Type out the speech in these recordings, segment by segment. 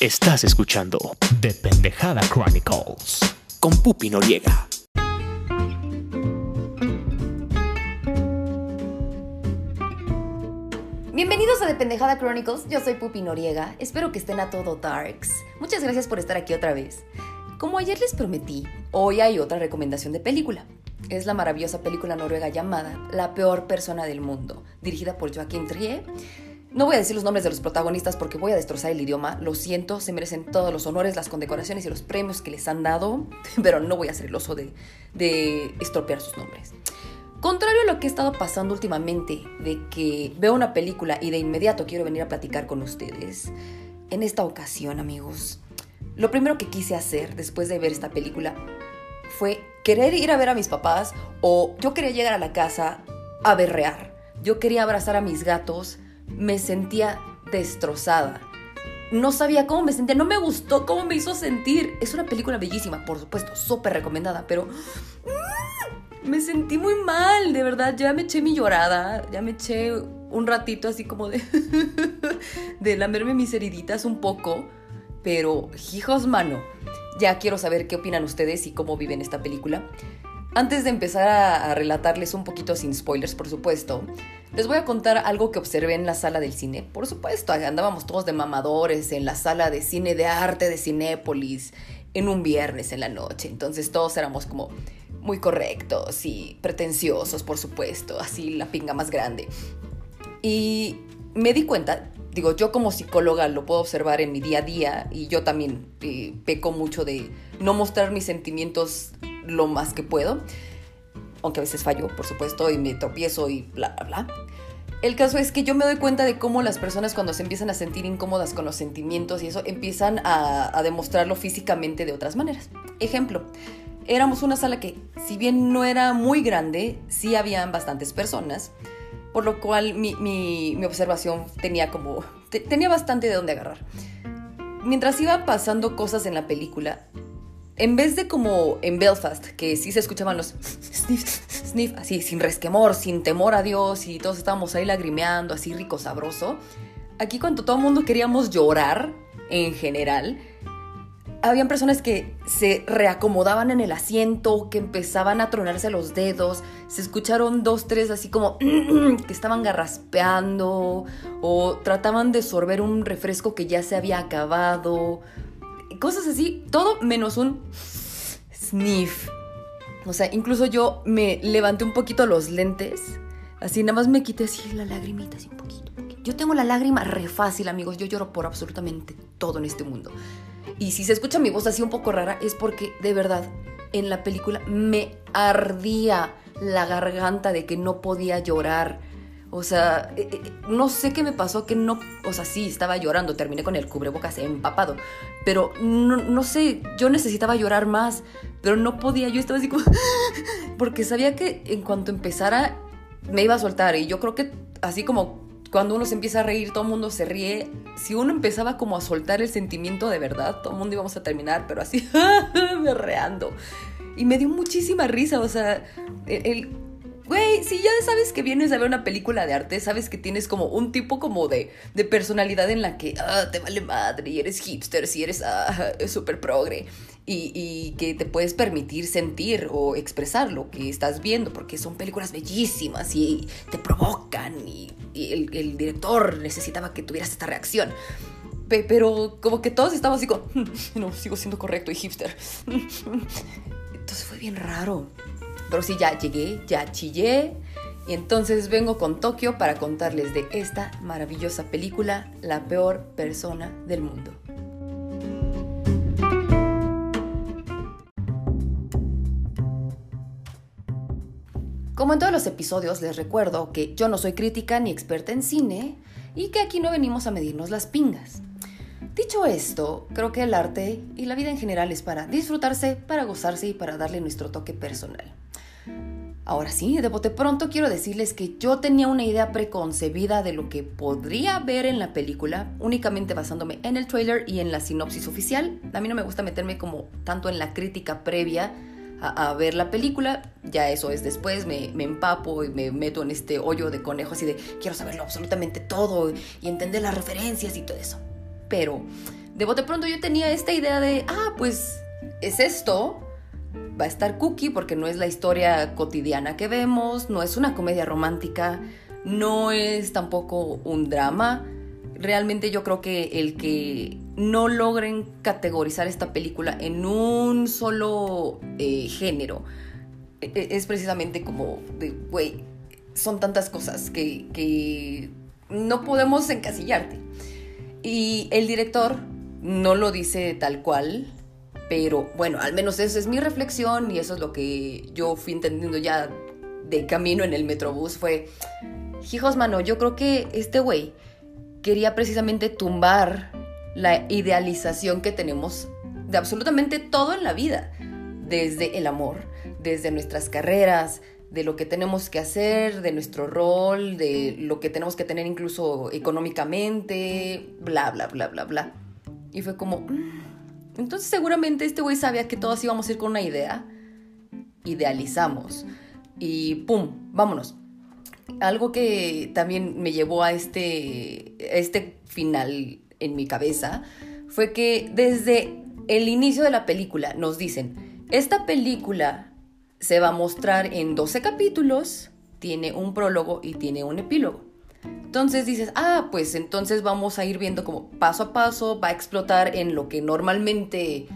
Estás escuchando The Pendejada Chronicles. con Pupi Noriega. Bienvenidos a The Pendejada Chronicles, yo soy Pupi Noriega, espero que estén a todo Darks. Muchas gracias por estar aquí otra vez. Como ayer les prometí, hoy hay otra recomendación de película. Es la maravillosa película noruega llamada La peor persona del mundo, dirigida por Joaquín Trier. No voy a decir los nombres de los protagonistas porque voy a destrozar el idioma, lo siento, se merecen todos los honores, las condecoraciones y los premios que les han dado, pero no voy a ser el oso de, de estropear sus nombres. Contrario a lo que he estado pasando últimamente, de que veo una película y de inmediato quiero venir a platicar con ustedes, en esta ocasión, amigos, lo primero que quise hacer después de ver esta película fue querer ir a ver a mis papás o yo quería llegar a la casa a berrear. Yo quería abrazar a mis gatos, me sentía destrozada. No sabía cómo me sentía, no me gustó cómo me hizo sentir. Es una película bellísima, por supuesto, súper recomendada, pero mm, me sentí muy mal, de verdad. Ya me eché mi llorada, ya me eché un ratito así como de, de lamerme mis heriditas un poco. Pero, hijos mano, ya quiero saber qué opinan ustedes y cómo viven esta película. Antes de empezar a, a relatarles un poquito sin spoilers, por supuesto, les voy a contar algo que observé en la sala del cine. Por supuesto, andábamos todos de mamadores en la sala de cine de arte de Cinépolis en un viernes en la noche. Entonces todos éramos como muy correctos y pretenciosos, por supuesto, así la pinga más grande. Y me di cuenta, digo, yo como psicóloga lo puedo observar en mi día a día y yo también eh, peco mucho de no mostrar mis sentimientos lo más que puedo, aunque a veces fallo, por supuesto, y me tropiezo y bla, bla, bla. El caso es que yo me doy cuenta de cómo las personas cuando se empiezan a sentir incómodas con los sentimientos y eso empiezan a, demostrarlo físicamente de otras maneras. Ejemplo, éramos una sala que, si bien no era muy grande, sí habían bastantes personas, por lo cual mi, observación tenía como, te- tenía bastante de dónde agarrar. Mientras iban pasando cosas en la película, en vez de como en Belfast, que sí se escuchaban los sniff, sniff, así, sin resquemor, sin temor a Dios, y todos estábamos ahí lagrimeando, así rico, sabroso. Aquí cuando todo el mundo queríamos llorar, en general, habían personas que se reacomodaban en el asiento, que empezaban a tronarse los dedos, se escucharon dos, tres así como que estaban garraspeando o trataban de sorber un refresco que ya se había acabado, cosas así, todo menos un sniff. O sea, incluso yo me levanté un poquito los lentes, así nada más me quité así la lagrimita, así un poquito. Yo tengo la lágrima re fácil, amigos, yo lloro por absolutamente todo en este mundo. Y si se escucha mi voz así un poco rara es porque de verdad en la película me ardía la garganta de que no podía llorar. O sea, eh, eh, no sé qué me pasó que no, o sea, sí, estaba llorando, terminé con el cubrebocas empapado, pero no, no sé, yo necesitaba llorar más, pero no podía, yo estaba así como, porque sabía que en cuanto empezara me iba a soltar y yo creo que así como cuando uno se empieza a reír, todo el mundo se ríe. Si uno empezaba como a soltar el sentimiento de verdad, todo el mundo íbamos a terminar, pero así, berreando. Y me dio muchísima risa, o sea, el... el- Güey, si ya sabes que vienes a ver una película de arte, sabes que tienes como un tipo como de, de personalidad en la que ah, te vale madre y eres hipster, si eres ah, súper progre y, que te puedes permitir sentir o expresar lo que estás viendo porque son películas bellísimas y te provocan y, el, director necesitaba que tuvieras esta reacción. Pe- Pero como que todos estábamos así como, no, sigo siendo correcto y hipster. Entonces fue bien raro. Pero sí, ya llegué, ya chillé. Y entonces vengo con Tokio para contarles de esta maravillosa película, La peor persona del mundo. Como en todos los episodios, les recuerdo que yo no soy crítica ni experta en cine y que aquí no venimos a medirnos las pingas. Dicho esto, creo que el arte y la vida en general es para disfrutarse, para gozarse y para darle nuestro toque personal. Ahora sí, de bote pronto quiero decirles que yo tenía una idea preconcebida de lo que podría ver en la película, únicamente basándome en el trailer y en la sinopsis oficial. A mí no me gusta meterme como tanto en la crítica previa a, ver la película, ya eso es después, me, me empapo y me meto en este hoyo de conejo así de quiero saberlo absolutamente todo y entender las referencias y todo eso. Pero de bote pronto yo tenía esta idea de, ah, pues es esto, va a estar cookie porque no es la historia cotidiana que vemos, no es una comedia romántica, no es tampoco un drama. Realmente yo creo que el que no logren categorizar esta película en un solo eh, género e, e, es precisamente como güey, son tantas cosas que, que no podemos encasillarte. Y el director no lo dice tal cual, pero bueno, al menos esa es mi reflexión y eso es lo que yo fui entendiendo ya de camino en el Metrobús. Fue, hijos, mano, yo creo que este güey quería precisamente tumbar la idealización que tenemos de absolutamente todo en la vida, desde el amor, desde nuestras carreras, de lo que tenemos que hacer, de nuestro rol, de lo que tenemos que tener incluso económicamente, bla, bla, bla, bla, bla. Y fue como, mm". entonces seguramente este güey sabía que todos íbamos a ir con una idea, idealizamos y ¡pum! Vámonos. Algo que también me llevó a este, a este final en mi cabeza fue que desde el inicio de la película nos dicen, esta película se va a mostrar en 12 capítulos, tiene un prólogo y tiene un epílogo. Entonces dices, ah, pues entonces vamos a ir viendo como paso a paso, va a explotar en lo que normalmente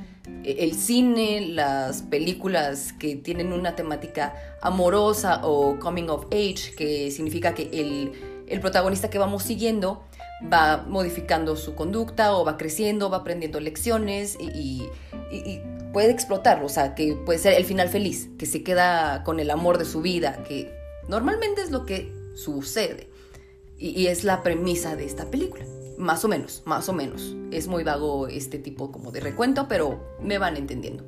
eh, el cine, las películas que tienen una temática amorosa o coming of age, que significa que el, el protagonista que vamos siguiendo va modificando su conducta o va creciendo, va aprendiendo lecciones y, puede explotar, o sea, que puede ser el final feliz, que se queda con el amor de su vida, que normalmente es lo que sucede. Y, es la premisa de esta película. Más o menos, más o menos. Es muy vago este tipo como de recuento, pero me van entendiendo.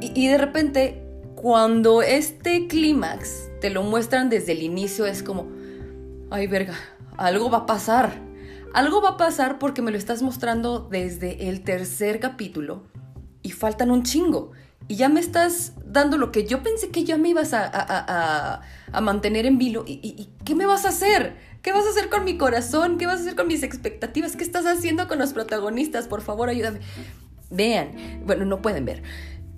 Y, y de repente, cuando este clímax te lo muestran desde el inicio, es como, ay verga, algo va a pasar. Algo va a pasar porque me lo estás mostrando desde el tercer capítulo y faltan un chingo. Y ya me estás dando lo que yo pensé que ya me ibas a, mantener en vilo. ¿Y, qué me vas a hacer? ¿Qué vas a hacer con mi corazón? ¿Qué vas a hacer con mis expectativas? ¿Qué estás haciendo con los protagonistas? Por favor, ayúdame. Vean. Bueno, no pueden ver.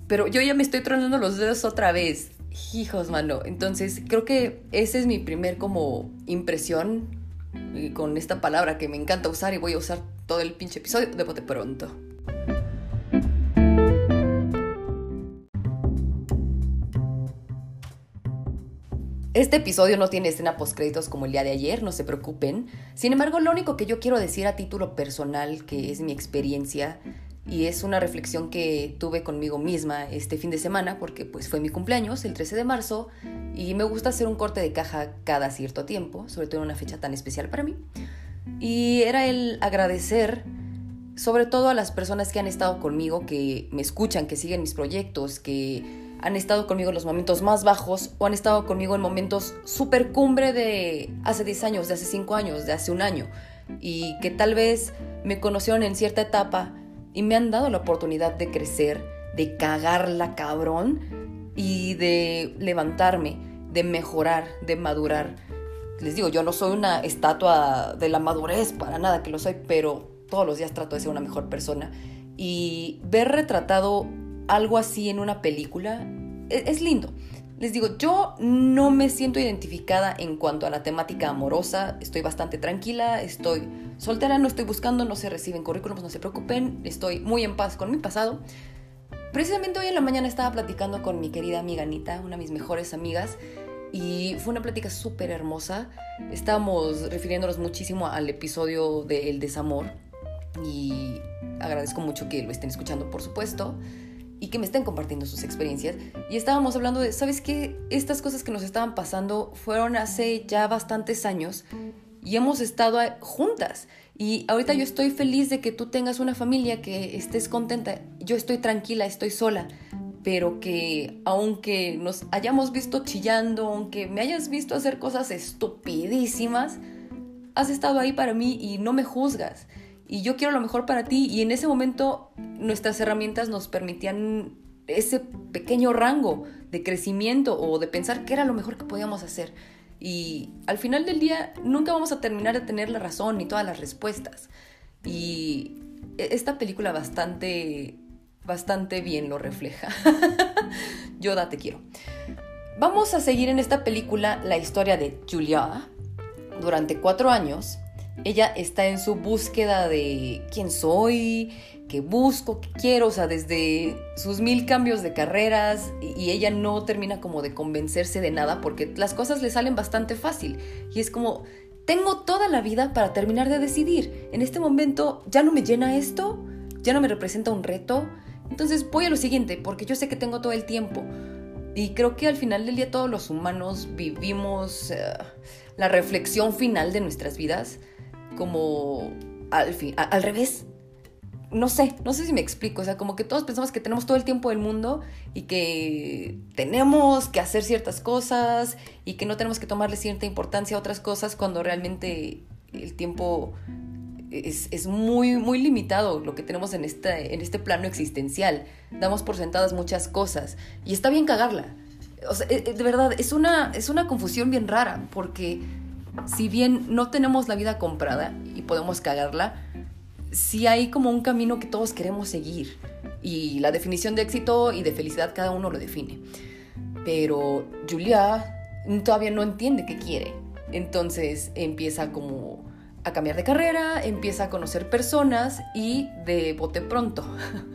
Pero yo ya me estoy tronando los dedos otra vez. Hijos, mano. Entonces, creo que esa es mi primer como impresión con esta palabra que me encanta usar y voy a usar todo el pinche episodio de bote pronto. Este episodio no tiene escena postcréditos como el día de ayer, no se preocupen. Sin embargo, lo único que yo quiero decir a título personal, que es mi experiencia, y es una reflexión que tuve conmigo misma este fin de semana porque pues fue mi cumpleaños el 13 de marzo y me gusta hacer un corte de caja cada cierto tiempo, sobre todo en una fecha tan especial para mí. Y era el agradecer sobre todo a las personas que han estado conmigo, que me escuchan, que siguen mis proyectos, que han estado conmigo en los momentos más bajos o han estado conmigo en momentos super cumbre de hace 10 años, de hace 5 años, de hace un año y que tal vez me conocieron en cierta etapa y me han dado la oportunidad de crecer, de cagarla cabrón y de levantarme, de mejorar, de madurar. Les digo, yo no soy una estatua de la madurez, para nada que lo soy, pero todos los días trato de ser una mejor persona. Y ver retratado algo así en una película es, es lindo. Les digo, yo no me siento identificada en cuanto a la temática amorosa, estoy bastante tranquila, estoy soltera, no estoy buscando, no se reciben currículums, no se preocupen, estoy muy en paz con mi pasado. Precisamente hoy en la mañana estaba platicando con mi querida amiga Anita, una de mis mejores amigas, y fue una plática súper hermosa. Estábamos refiriéndonos muchísimo al episodio de El desamor y agradezco mucho que lo estén escuchando, por supuesto y que me estén compartiendo sus experiencias. Y estábamos hablando de, ¿sabes qué? Estas cosas que nos estaban pasando fueron hace ya bastantes años y hemos estado juntas. Y ahorita yo estoy feliz de que tú tengas una familia, que estés contenta. Yo estoy tranquila, estoy sola. Pero que aunque nos hayamos visto chillando, aunque me hayas visto hacer cosas estupidísimas, has estado ahí para mí y no me juzgas y yo quiero lo mejor para ti y en ese momento nuestras herramientas nos permitían ese pequeño rango de crecimiento o de pensar qué era lo mejor que podíamos hacer. Y al final del día nunca vamos a terminar de tener la razón ni todas las respuestas. Y e-, esta película bastante, bastante bien lo refleja. Yoda, te quiero. Vamos a seguir en esta película la historia de Julia. Durante cuatro años, ella está en su búsqueda de quién soy, qué busco, qué quiero, o sea, desde sus mil cambios de carreras y ella no termina como de convencerse de nada porque las cosas le salen bastante fácil y es como, tengo toda la vida para terminar de decidir. En este momento ya no me llena esto, ya no me representa un reto. Entonces voy a lo siguiente, porque yo sé que tengo todo el tiempo. Y creo que al final del día todos los humanos vivimos eh, la reflexión final de nuestras vidas como al, al revés no sé, no sé si me explico, o sea, como que todos pensamos que tenemos todo el tiempo del mundo y que tenemos que hacer ciertas cosas y que no tenemos que tomarle cierta importancia a otras cosas cuando realmente el tiempo es, muy, muy limitado lo que tenemos en este, en este plano existencial. Damos por sentadas muchas cosas y está bien cagarla. O sea, eh, de verdad, es una, es una confusión bien rara porque si bien no tenemos la vida comprada y podemos cagarla, sí hay como un camino que todos queremos seguir y la definición de éxito y de felicidad cada uno lo define. Pero Julia todavía no entiende qué quiere. Entonces empieza como a cambiar de carrera, empieza a conocer personas y de bote pronto.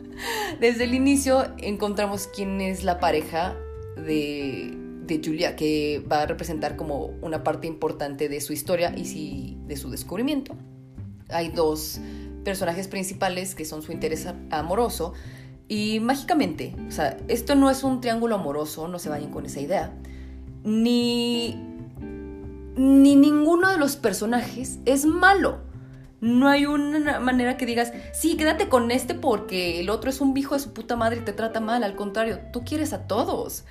Desde el inicio encontramos quién es la pareja de, de Julia, que va a representar como una parte importante de su historia y de su descubrimiento. Hay dos personajes principales que son su interés amoroso. Y mágicamente, o sea, esto no es un triángulo amoroso, no se vayan con esa idea. Ni, ni ninguno de los personajes es malo. No hay una manera que digas, sí, quédate con este porque el otro es un hijo de su puta madre y te trata mal. Al contrario, tú quieres a todos.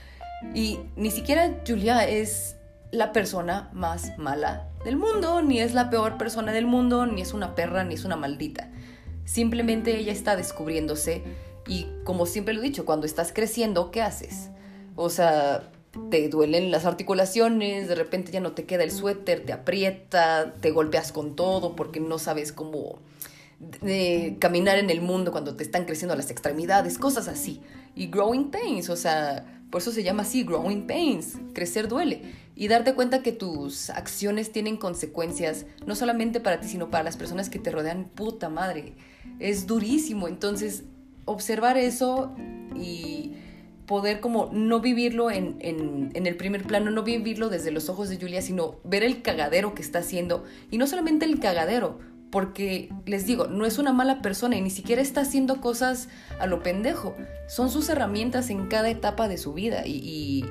Y ni siquiera Julia es la persona más mala del mundo, ni es la peor persona del mundo, ni es una perra, ni es una maldita. Simplemente ella está descubriéndose y como siempre lo he dicho, cuando estás creciendo, ¿qué haces? O sea, te duelen las articulaciones, de repente ya no te queda el suéter, te aprieta, te golpeas con todo porque no sabes cómo de caminar en el mundo cuando te están creciendo las extremidades, cosas así. Y growing pains, o sea, por eso se llama así, growing pains, crecer duele. Y darte cuenta que tus acciones tienen consecuencias, no solamente para ti, sino para las personas que te rodean, puta madre. Es durísimo. Entonces, observar eso y poder como no vivirlo en, en, el primer plano, no vivirlo desde los ojos de Julia, sino ver el cagadero que está haciendo. Y no solamente el cagadero, porque les digo, no es una mala persona y ni siquiera está haciendo cosas a lo pendejo. Son sus herramientas en cada etapa de su vida y,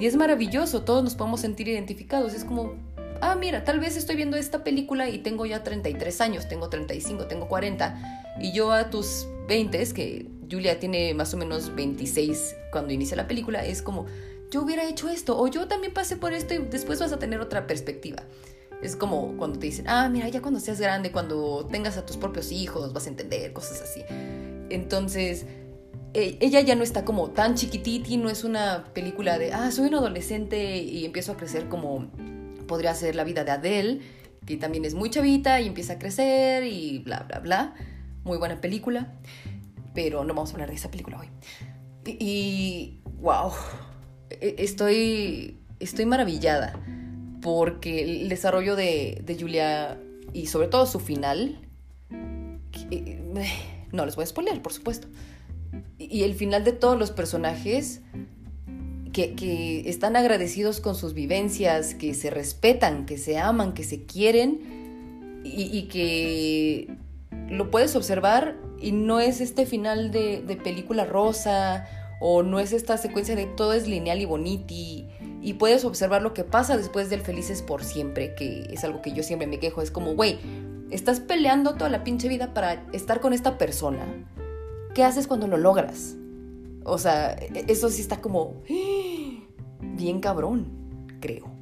es maravilloso, todos nos podemos sentir identificados. Es como, ah, mira, tal vez estoy viendo esta película y tengo ya 33 años, tengo 35, tengo 40 y yo a tus 20, que Julia tiene más o menos 26 cuando inicia la película, es como, yo hubiera hecho esto o yo también pasé por esto y después vas a tener otra perspectiva. Es como cuando te dicen, ah, mira, ya cuando seas grande, cuando tengas a tus propios hijos, vas a entender cosas así. Entonces, e, ella ya no está como tan chiquititi, no es una película de, ah, soy un adolescente y empiezo a crecer como podría ser la vida de Adele, que también es muy chavita y empieza a crecer y bla, bla, bla. Muy buena película, pero no vamos a hablar de esa película hoy. Y, y wow, e, estoy, estoy maravillada porque el desarrollo de, Julia y sobre todo su final, eh, no les voy a spoilear, por supuesto, y el final de todos los personajes que, están agradecidos con sus vivencias, que se respetan, que se aman, que se quieren y, que lo puedes observar y no es este final de, de película rosa o no es esta secuencia de todo es lineal y boniti y puedes observar lo que pasa después del felices por siempre, que es algo que yo siempre me quejo. Es como, güey, estás peleando toda la pinche vida para estar con esta persona. ¿Qué haces cuando lo logras? O sea, e-, eso sí está como bien cabrón, creo.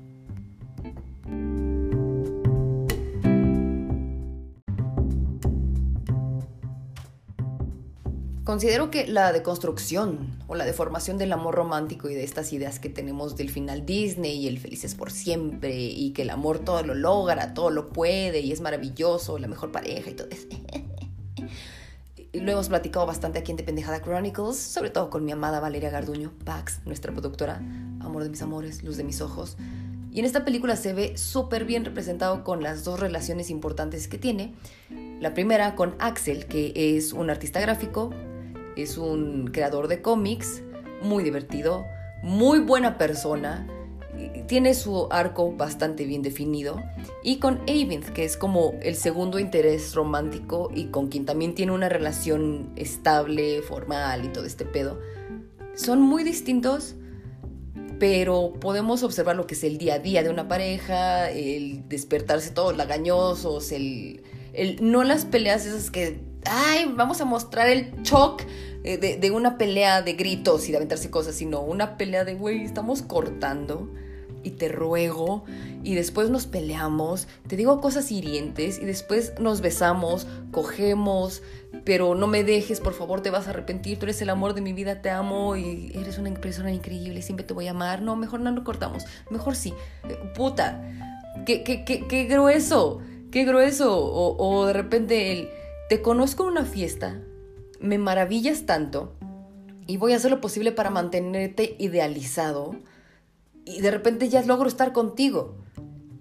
Considero que la deconstrucción o la deformación del amor romántico y de estas ideas que tenemos del final Disney y el felices por siempre y que el amor todo lo logra, todo lo puede y es maravilloso, la mejor pareja y todo eso. lo hemos platicado bastante aquí en Dependejada Chronicles, sobre todo con mi amada Valeria Garduño, Pax, nuestra productora, amor de mis amores, luz de mis ojos. Y en esta película se ve súper bien representado con las dos relaciones importantes que tiene. La primera con Axel, que es un artista gráfico, es un creador de cómics, muy divertido, muy buena persona, tiene su arco bastante bien definido. Y con Avinth, que es como el segundo interés romántico y con quien también tiene una relación estable, formal y todo este pedo. Son muy distintos, pero podemos observar lo que es el día a día de una pareja, el despertarse todos lagañosos, el, el no las peleas esas que, ay, vamos a mostrar el shock eh, de, una pelea de gritos y de aventarse cosas, sino una pelea de, güey, estamos cortando y te ruego y después nos peleamos, te digo cosas hirientes y después nos besamos, cogemos, pero no me dejes, por favor, te vas a arrepentir, tú eres el amor de mi vida, te amo y eres una persona increíble, siempre te voy a amar. No, mejor no lo cortamos, mejor sí. Eh, puta, qué, qué, qué, qué grueso, qué grueso. O, o de repente el, te conozco en una fiesta, me maravillas tanto y voy a hacer lo posible para mantenerte idealizado y de repente ya logro estar contigo.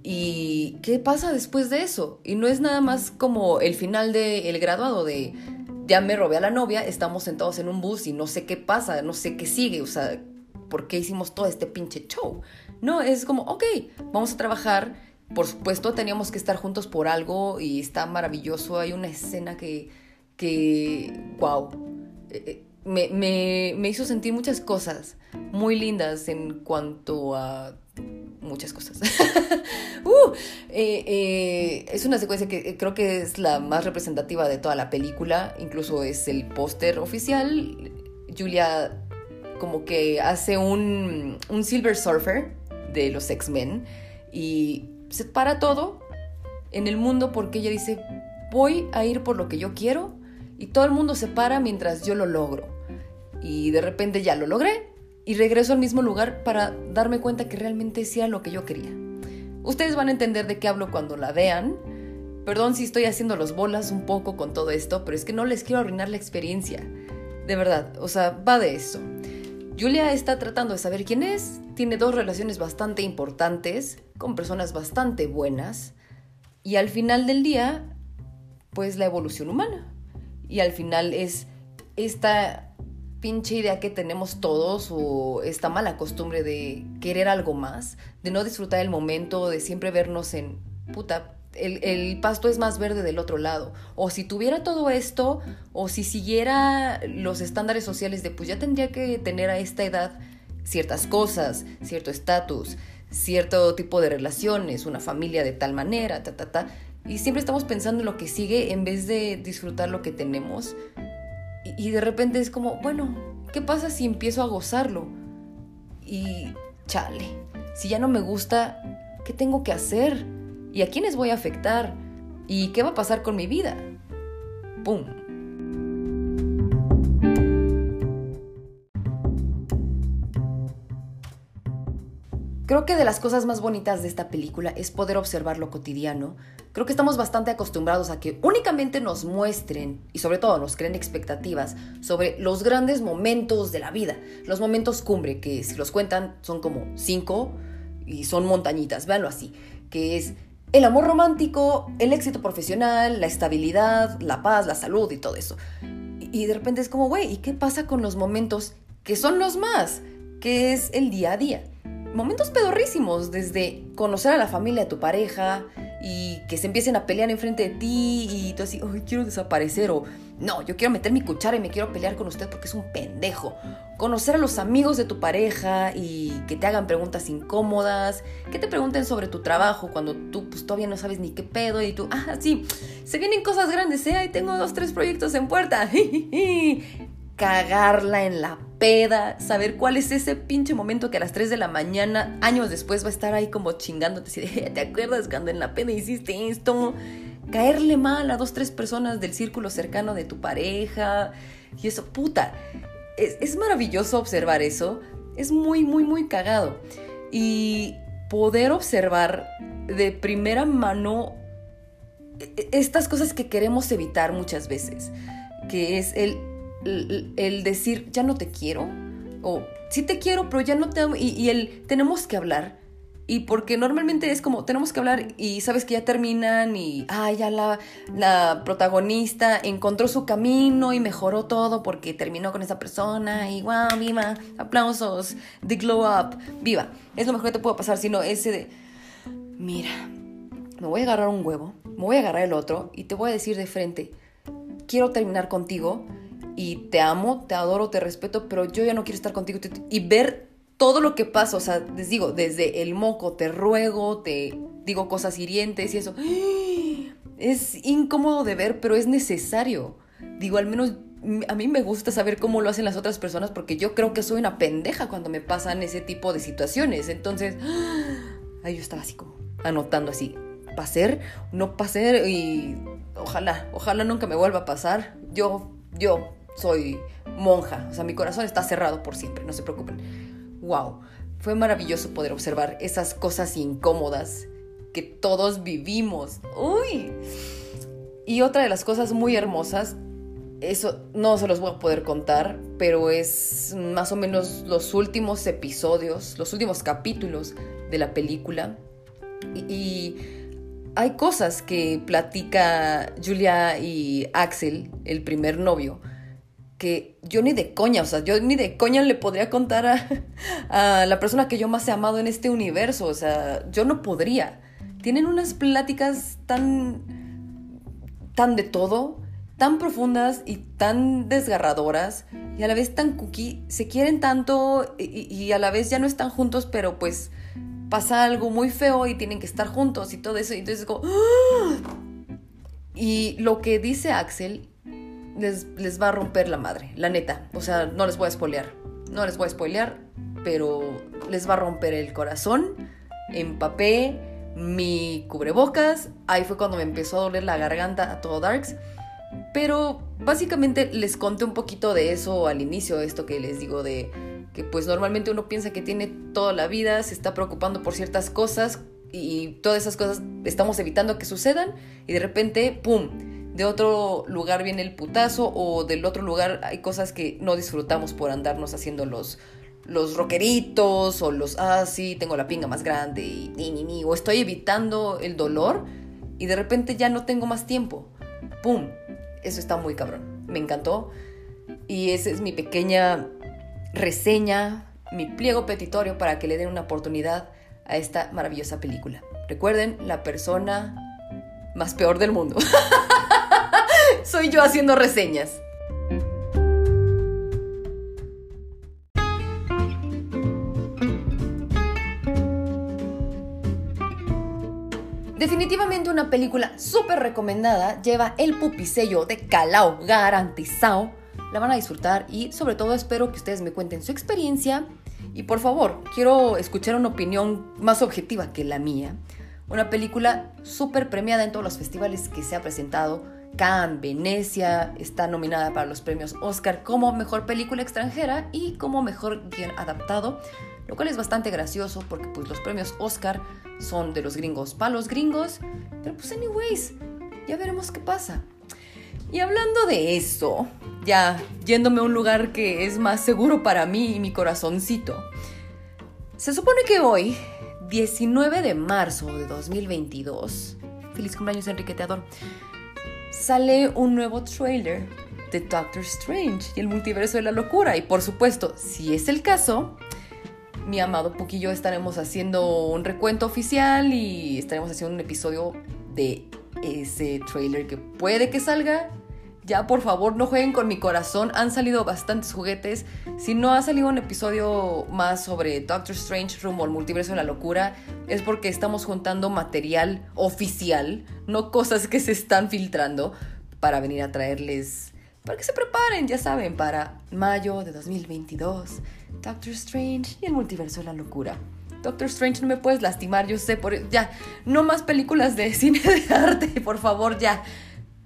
¿Y qué pasa después de eso? Y no es nada más como el final del graduado de ya me robé a la novia, estamos sentados en un bus y no sé qué pasa, no sé qué sigue, o sea, ¿por qué hicimos todo este pinche show? No, es como, ok, vamos a trabajar, por supuesto teníamos que estar juntos por algo y está maravilloso, hay una escena que, que, wow, eh, me, me, me hizo sentir muchas cosas muy lindas en cuanto a muchas cosas. uh, eh, eh, es una secuencia que creo que es la más representativa de toda la película, incluso es el póster oficial. Julia como que hace un, un Silver Surfer de los X-Men y se para todo en el mundo porque ella dice, voy a ir por lo que yo quiero y todo el mundo se para mientras yo lo logro. Y de repente ya lo logré y regreso al mismo lugar para darme cuenta que realmente sea lo que yo quería. Ustedes van a entender de qué hablo cuando la vean. Perdón si estoy haciendo los bolas un poco con todo esto, pero es que no les quiero arruinar la experiencia. De verdad, o sea, va de eso. Julia está tratando de saber quién es, tiene dos relaciones bastante importantes, con personas bastante buenas, y al final del día, pues la evolución humana. Y al final es esta pinche idea que tenemos todos o esta mala costumbre de querer algo más, de no disfrutar el momento, de siempre vernos en puta. El, el, pasto es más verde del otro lado. O si tuviera todo esto, o si siguiera los estándares sociales de pues ya tendría que tener a esta edad ciertas cosas, cierto estatus, cierto tipo de relaciones, una familia de tal manera, ta, ta, ta. Y siempre estamos pensando en lo que sigue en vez de disfrutar lo que tenemos y de repente es como, bueno, ¿qué pasa si empiezo a gozarlo? Y chale, si ya no me gusta, ¿qué tengo que hacer? ¿Y a quiénes voy a afectar? ¿Y qué va a pasar con mi vida? ¡Pum! Creo que de las cosas más bonitas de esta película es poder observar lo cotidiano. Creo que estamos bastante acostumbrados a que únicamente nos muestren y sobre todo nos creen expectativas sobre los grandes momentos de la vida, los momentos cumbre, que si los cuentan son como cinco y son montañitas, véanlo así, que es el amor romántico, el éxito profesional, la estabilidad, la paz, la salud y todo eso. Y de repente es como, güey, ¿y qué pasa con los momentos que son los más? Que es el día a día momentos pedorrísimos, desde conocer a la familia de tu pareja y que se empiecen a pelear enfrente de ti y tú así, ay, quiero desaparecer o no, yo quiero meter mi cuchara y me quiero pelear con usted porque es un pendejo. Conocer a los amigos de tu pareja y que te hagan preguntas incómodas, que te pregunten sobre tu trabajo cuando tú pues todavía no sabes ni qué pedo y tú, ah, sí, se vienen cosas grandes, ¿eh? Ahí tengo dos, tres proyectos en puerta. cagarla en la peda, saber cuál es ese pinche momento que a las 3 de la mañana, años después, va a estar ahí como chingándote, así de, ¿te acuerdas cuando en la peda hiciste esto? Caerle mal a dos, tres personas del círculo cercano de tu pareja. Y eso, puta, es, es maravilloso observar eso. Es muy, muy, muy cagado. Y poder observar de primera mano e, e, estas cosas que queremos evitar muchas veces que es el, el, decir, ya no te quiero, o sí te quiero, pero ya no te y el tenemos que hablar. Y porque normalmente es como, tenemos que hablar y sabes que ya terminan y, ah, ya la, la protagonista encontró su camino y mejoró todo porque terminó con esa persona y, wow, viva, aplausos, the glow up, viva. Es lo mejor que te puede pasar, sino ese de, mira, me voy a agarrar un huevo, me voy a agarrar el otro y te voy a decir de frente, quiero terminar contigo y te amo, te adoro, te respeto, pero yo ya no quiero estar contigo y ver todo lo que pasa, o sea, les digo, desde el moco, te ruego, te digo cosas hirientes y eso. Es incómodo de ver, pero es necesario. Digo, al menos a mí me gusta saber cómo lo hacen las otras personas porque yo creo que soy una pendeja cuando me pasan ese tipo de situaciones. Entonces, ahí yo estaba así como anotando así, pasar, no pasar y ojalá, ojalá nunca me vuelva a pasar. Yo, yo soy monja, o sea, mi corazón está cerrado por siempre, no se preocupen wow, fue maravilloso poder observar esas cosas incómodas que todos vivimos. Uy. Y otra de las cosas muy hermosas, eso no se los voy a poder contar, pero es más o menos los últimos episodios, los últimos capítulos de la película. Y, y hay cosas que platica Julia y Axel, el primer novio, que yo ni de coña, o sea, yo ni de coña le podría contar a, la persona que yo más he amado en este universo, o sea, yo no podría. Tienen unas pláticas tan, tan de todo, tan profundas y tan desgarradoras, y a la vez tan cookie, se quieren tanto y, a la vez ya no están juntos, pero pues pasa algo muy feo y tienen que estar juntos y todo eso, y entonces como... ¡ah! Y lo que dice Axel les, va a romper la madre, la neta. O sea, no les voy a spoilear. No les voy a spoilear, pero les va a romper el corazón. Empapé mi cubrebocas. Ahí fue cuando me empezó a doler la garganta a todo Darks. Pero básicamente les conté un poquito de eso al inicio, esto que les digo de que pues normalmente uno piensa que tiene toda la vida, se está preocupando por ciertas cosas y todas esas cosas estamos evitando que sucedan y de repente, ¡pum! De otro lugar viene el putazo o del otro lugar hay cosas que no disfrutamos por andarnos haciendo los, los rockeritos o los, ah, sí, tengo la pinga más grande y ni, ni, ni, o estoy evitando el dolor y de repente ya no tengo más tiempo. ¡Pum! Eso está muy cabrón. Me encantó. Y esa es mi pequeña reseña, mi pliego petitorio para que le den una oportunidad a esta maravillosa película. Recuerden, la persona más peor del mundo. Soy yo haciendo reseñas. Definitivamente una película súper recomendada, lleva el pupisello de Calao garantizado. La van a disfrutar y sobre todo espero que ustedes me cuenten su experiencia. Y por favor, quiero escuchar una opinión más objetiva que la mía. Una película súper premiada en todos los festivales que se ha presentado Cannes, Venecia, está nominada para los premios Oscar como mejor película extranjera y como mejor guion adaptado, lo cual es bastante gracioso porque pues los premios Oscar son de los gringos para los gringos, pero pues anyways, ya veremos qué pasa. Y hablando de eso, ya yéndome a un lugar que es más seguro para mí y mi corazoncito, se supone que hoy, 19 de marzo de 2022, feliz cumpleaños Enrique Teador, sale un nuevo trailer de Doctor Strange y el multiverso de la locura. Y por supuesto, si es el caso, mi amado Puck y yo estaremos haciendo un recuento oficial y estaremos haciendo un episodio de ese trailer que puede que salga ya, por favor, no jueguen con mi corazón. Han salido bastantes juguetes. Si no ha salido un episodio más sobre Doctor Strange rumbo al multiverso de la locura, es porque estamos juntando material oficial, no cosas que se están filtrando, para venir a traerles. Para que se preparen, ya saben, para mayo de 2022. Doctor Strange y el multiverso de la locura. Doctor Strange, no me puedes lastimar, yo sé, por ya, no más películas de cine de arte, por favor, ya.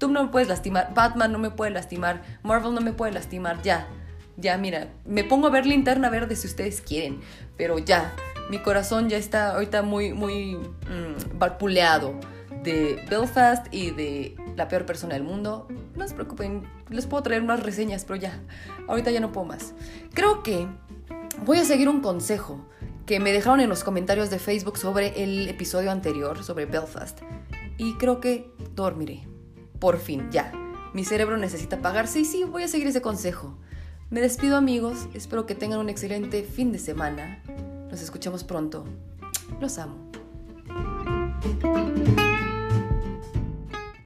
Tú no me puedes lastimar, Batman no me puede lastimar, Marvel no me puede lastimar, ya. Ya, mira, me pongo a ver linterna verde si ustedes quieren, pero ya, mi corazón ya está ahorita muy, muy mm, de Belfast y de la peor persona del mundo. No se preocupen, les puedo traer unas reseñas, pero ya, ahorita ya no puedo más. Creo que voy a seguir un consejo que me dejaron en los comentarios de Facebook sobre el episodio anterior, sobre Belfast. Y creo que dormiré. Por fin, ya. Mi cerebro necesita apagarse y sí, voy a seguir ese consejo. Me despido amigos, espero que tengan un excelente fin de semana. Nos escuchamos pronto. Los amo.